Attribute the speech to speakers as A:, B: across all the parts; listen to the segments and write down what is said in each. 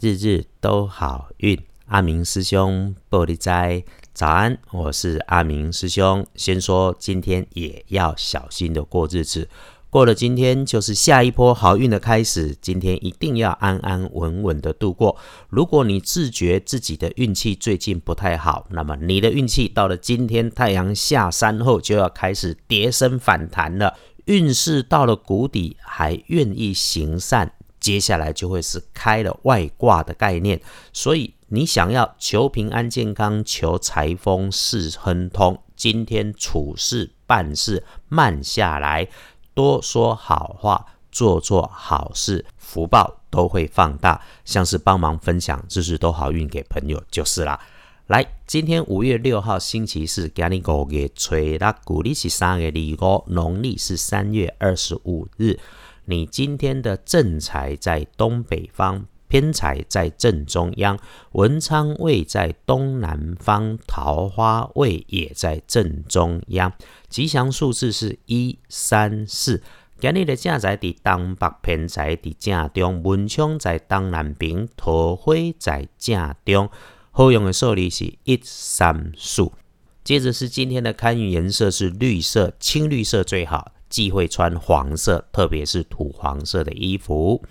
A: 日日都好运。阿明师兄玻璃斋，早安，我是阿明师兄。先说今天也要小心的过日子，过了今天就是下一波好运的开始。今天一定要安安稳稳的度过。如果你自觉自己的运气最近不太好，那么你的运气到了今天太阳下山后就要开始跌升反弹了。运势到了谷底，还愿意行善。接下来就会是开了外挂的概念，所以你想要求平安健康、求财丰事亨通，今天处事办事慢下来，多说好话，做做好事，福报都会放大。像是帮忙分享知识都好运给朋友就是啦。来，今天五月六号星期四，今日五月初六，古历是三月二五，农历是三月二十五日。你今天的正财在东北方，偏财在正中央，文昌位在东南方，桃花位也在正中央。吉祥数字是一三四。今日的正财在东北，偏财在正中，文昌在东南边，桃花在正中。好用的数字是一三四。接着是今天的开运颜色是绿色，青绿色最好。忌讳穿黄色，特别是土黄色的衣服。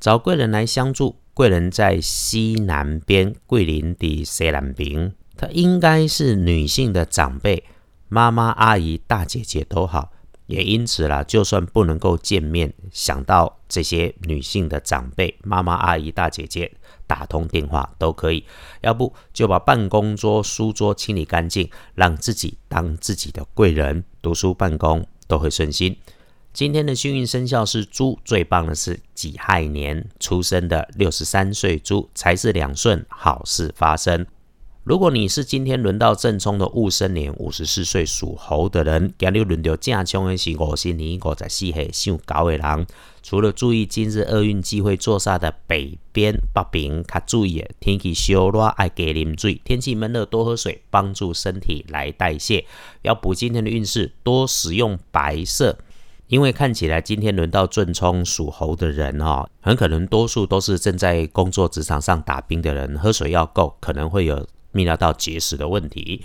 A: 找贵人来相助，贵人在西南边，桂林的西南边。她应该是女性的长辈，妈妈、阿姨、大姐姐都好。也因此啦，就算不能够见面，想到这些女性的长辈，妈妈、阿姨、大姐姐，打通电话都可以。要不就把办公桌、书桌清理干净，让自己当自己的贵人，读书办公。都会顺心。今天的幸运生肖是猪，最棒的是己亥年出生的六十三岁猪，财是两顺，好事发生。如果你是今天轮到正冲的戊申年五十四岁属猴的人，今日轮到正冲的是五十年五十四岁属狗的人。除了注意今日厄运机会坐煞的北边、北边，较注意天气烧热，爱加啉水。天气闷热，多喝水，帮助身体来代谢。要补今天的运势，多使用白色，因为看起来今天轮到正冲属猴的人哦，很可能多数都是正在工作职场上打拼的人，喝水要够，可能会有。泌尿道结石的问题，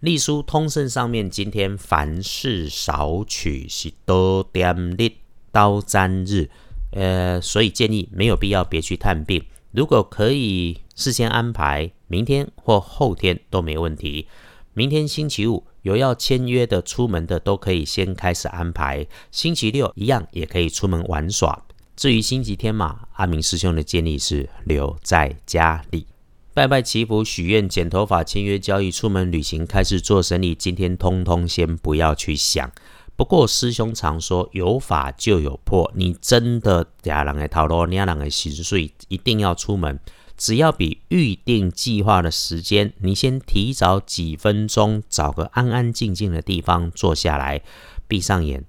A: 隶书通胜上面今天凡事少取，是多点力刀沾日，呃，所以建议没有必要别去探病。如果可以事先安排，明天或后天都没问题。明天星期五有要签约的、出门的都可以先开始安排。星期六一样也可以出门玩耍。至于星期天嘛，阿明师兄的建议是留在家里。拜拜祈福、许愿、剪头发、签约交易、出门旅行、开始做生意，今天通通先不要去想。不过师兄常说有法就有破，你真的俩人的套路，俩人的心碎，一定要出门。只要比预定计划的时间，你先提早几分钟，找个安安静静的地方坐下来，闭上眼，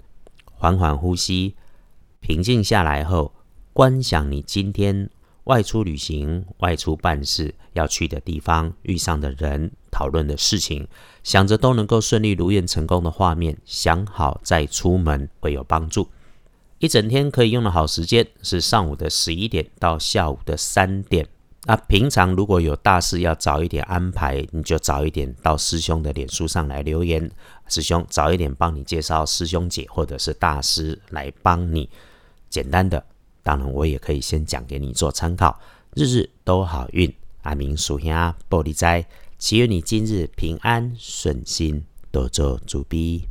A: 缓缓呼吸，平静下来后，观想你今天。外出旅行、外出办事要去的地方、遇上的人、讨论的事情，想着都能够顺利如愿成功的画面，想好再出门会有帮助。一整天可以用的好时间是上午的十一点到下午的三点。那平常如果有大事要早一点安排，你就早一点到师兄的脸书上来留言，师兄早一点帮你介绍师兄姐或者是大师来帮你。简单的。当然，我也可以先讲给你做参考。日日都好运，阿明属下玻璃斋，祈愿你今日平安顺心，多做主逼。